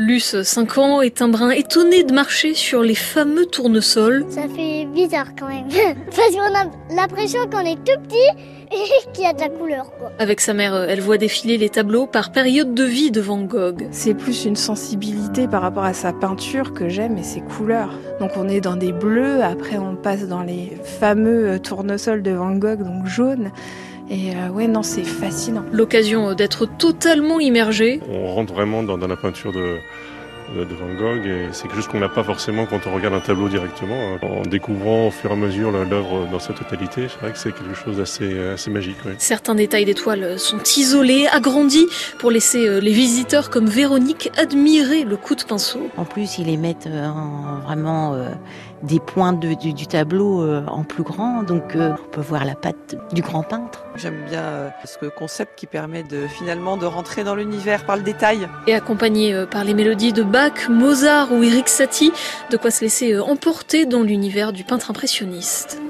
Luce, 5 ans, est un brin étonné de marcher sur les fameux tournesols. Ça fait bizarre quand même. Parce qu'on a l'impression qu'on est tout petit et qu'il y a de la couleur. Quoi. Avec sa mère, elle voit défiler les tableaux par période de vie de Van Gogh. C'est plus une sensibilité par rapport à sa peinture que j'aime et ses couleurs. Donc on est dans des bleus, après on passe dans les fameux tournesols de Van Gogh, donc jaunes. Et euh, ouais, non, c'est fascinant. L'occasion d'être totalement immergé. On rentre vraiment dans, dans la peinture de, de, de Van Gogh et c'est quelque chose qu'on n'a pas forcément quand on regarde un tableau directement. En découvrant au fur et à mesure l'œuvre dans sa totalité, c'est vrai que c'est quelque chose d'assez assez magique. Ouais. Certains détails des toiles sont isolés, agrandis, pour laisser les visiteurs comme Véronique admirer le coup de pinceau. En plus, ils les mettent en, vraiment euh, des points de, du, du, tableau euh, en plus grand, donc euh, on peut voir la patte du grand peintre. J'aime bien euh, ce concept qui permet de finalement de rentrer dans l'univers par le détail. Et accompagné euh, par les mélodies de Bach, Mozart ou Eric Satie, de quoi se laisser euh, emporter dans l'univers du peintre impressionniste.